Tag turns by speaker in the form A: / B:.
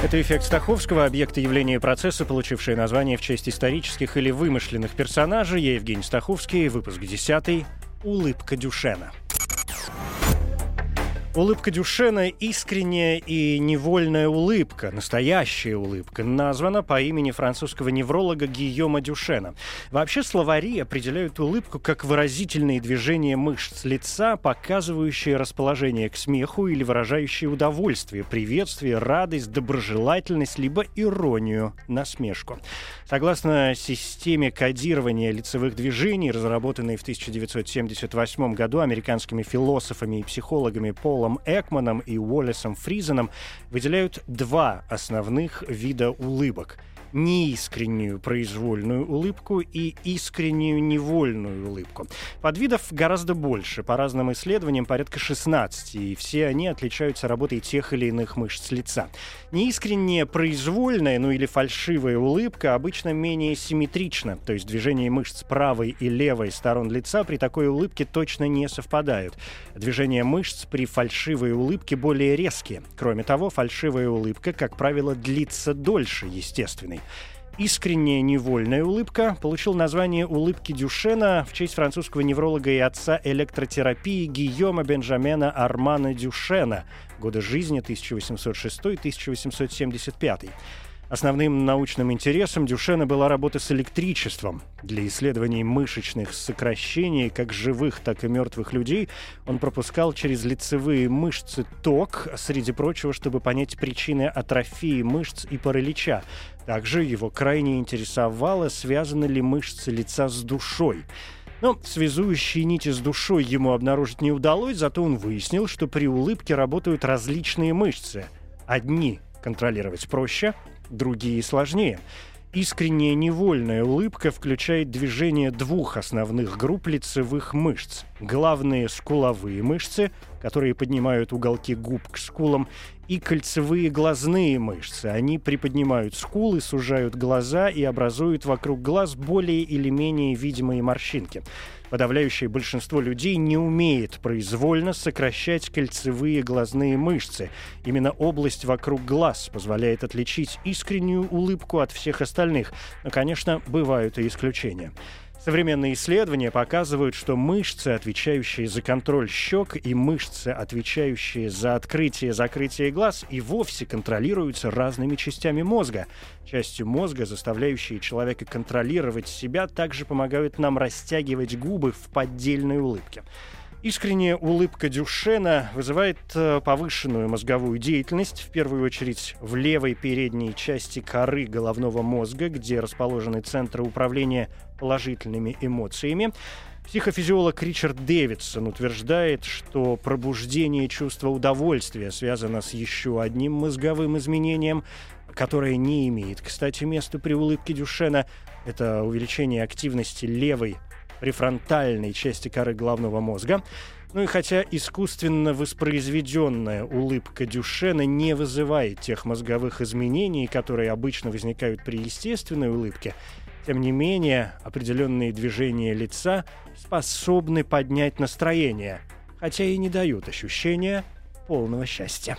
A: Это эффект Стаховского, объекты явления и процесса, получившие название в честь исторических или вымышленных персонажей. Я Евгений Стаховский, выпуск 10 «Улыбка Дюшена». Улыбка Дюшена – искренняя и невольная улыбка, настоящая улыбка, названа по имени французского невролога Гийома Дюшена. Вообще словари определяют улыбку как выразительные движения мышц лица, показывающие расположение к смеху или выражающие удовольствие, приветствие, радость, доброжелательность, либо иронию, насмешку. Согласно системе кодирования лицевых движений, разработанной в 1978 году американскими философами и психологами Полом Полом Экманом и Уоллесом Фризеном выделяют два основных вида улыбок – неискреннюю произвольную улыбку и искреннюю невольную улыбку. Подвидов гораздо больше, по разным исследованиям порядка 16, и все они отличаются работой тех или иных мышц лица. Неискренняя произвольная, ну или фальшивая улыбка обычно менее симметрична, то есть движение мышц правой и левой сторон лица при такой улыбке точно не совпадают. Движения мышц при фальшивой улыбке более резкие. Кроме того, фальшивая улыбка, как правило, длится дольше естественной. Искренняя невольная улыбка получил название улыбки Дюшена в честь французского невролога и отца электротерапии Гийома Бенджамена Армана Дюшена, года жизни 1806-1875. Основным научным интересом Дюшена была работа с электричеством. Для исследований мышечных сокращений как живых, так и мертвых людей он пропускал через лицевые мышцы ток, среди прочего, чтобы понять причины атрофии мышц и паралича. Также его крайне интересовало, связаны ли мышцы лица с душой. Но связующие нити с душой ему обнаружить не удалось, зато он выяснил, что при улыбке работают различные мышцы. Одни контролировать проще, другие сложнее. Искренняя невольная улыбка включает движение двух основных групп лицевых мышц. Главные скуловые мышцы, которые поднимают уголки губ к скулам, и кольцевые глазные мышцы. Они приподнимают скулы, сужают глаза и образуют вокруг глаз более или менее видимые морщинки. Подавляющее большинство людей не умеет произвольно сокращать кольцевые глазные мышцы. Именно область вокруг глаз позволяет отличить искреннюю улыбку от всех остальных. Но, конечно, бывают и исключения. Современные исследования показывают, что мышцы, отвечающие за контроль щек, и мышцы, отвечающие за открытие-закрытие глаз, и вовсе контролируются разными частями мозга. Частью мозга, заставляющие человека контролировать себя, также помогают нам растягивать губы в поддельной улыбке. Искренняя улыбка Дюшена вызывает э, повышенную мозговую деятельность, в первую очередь в левой передней части коры головного мозга, где расположены центры управления положительными эмоциями. Психофизиолог Ричард Дэвидсон утверждает, что пробуждение чувства удовольствия связано с еще одним мозговым изменением, которое не имеет, кстати, места при улыбке Дюшена. Это увеличение активности левой префронтальной части коры головного мозга. Ну и хотя искусственно воспроизведенная улыбка Дюшена не вызывает тех мозговых изменений, которые обычно возникают при естественной улыбке, тем не менее определенные движения лица способны поднять настроение, хотя и не дают ощущения полного счастья.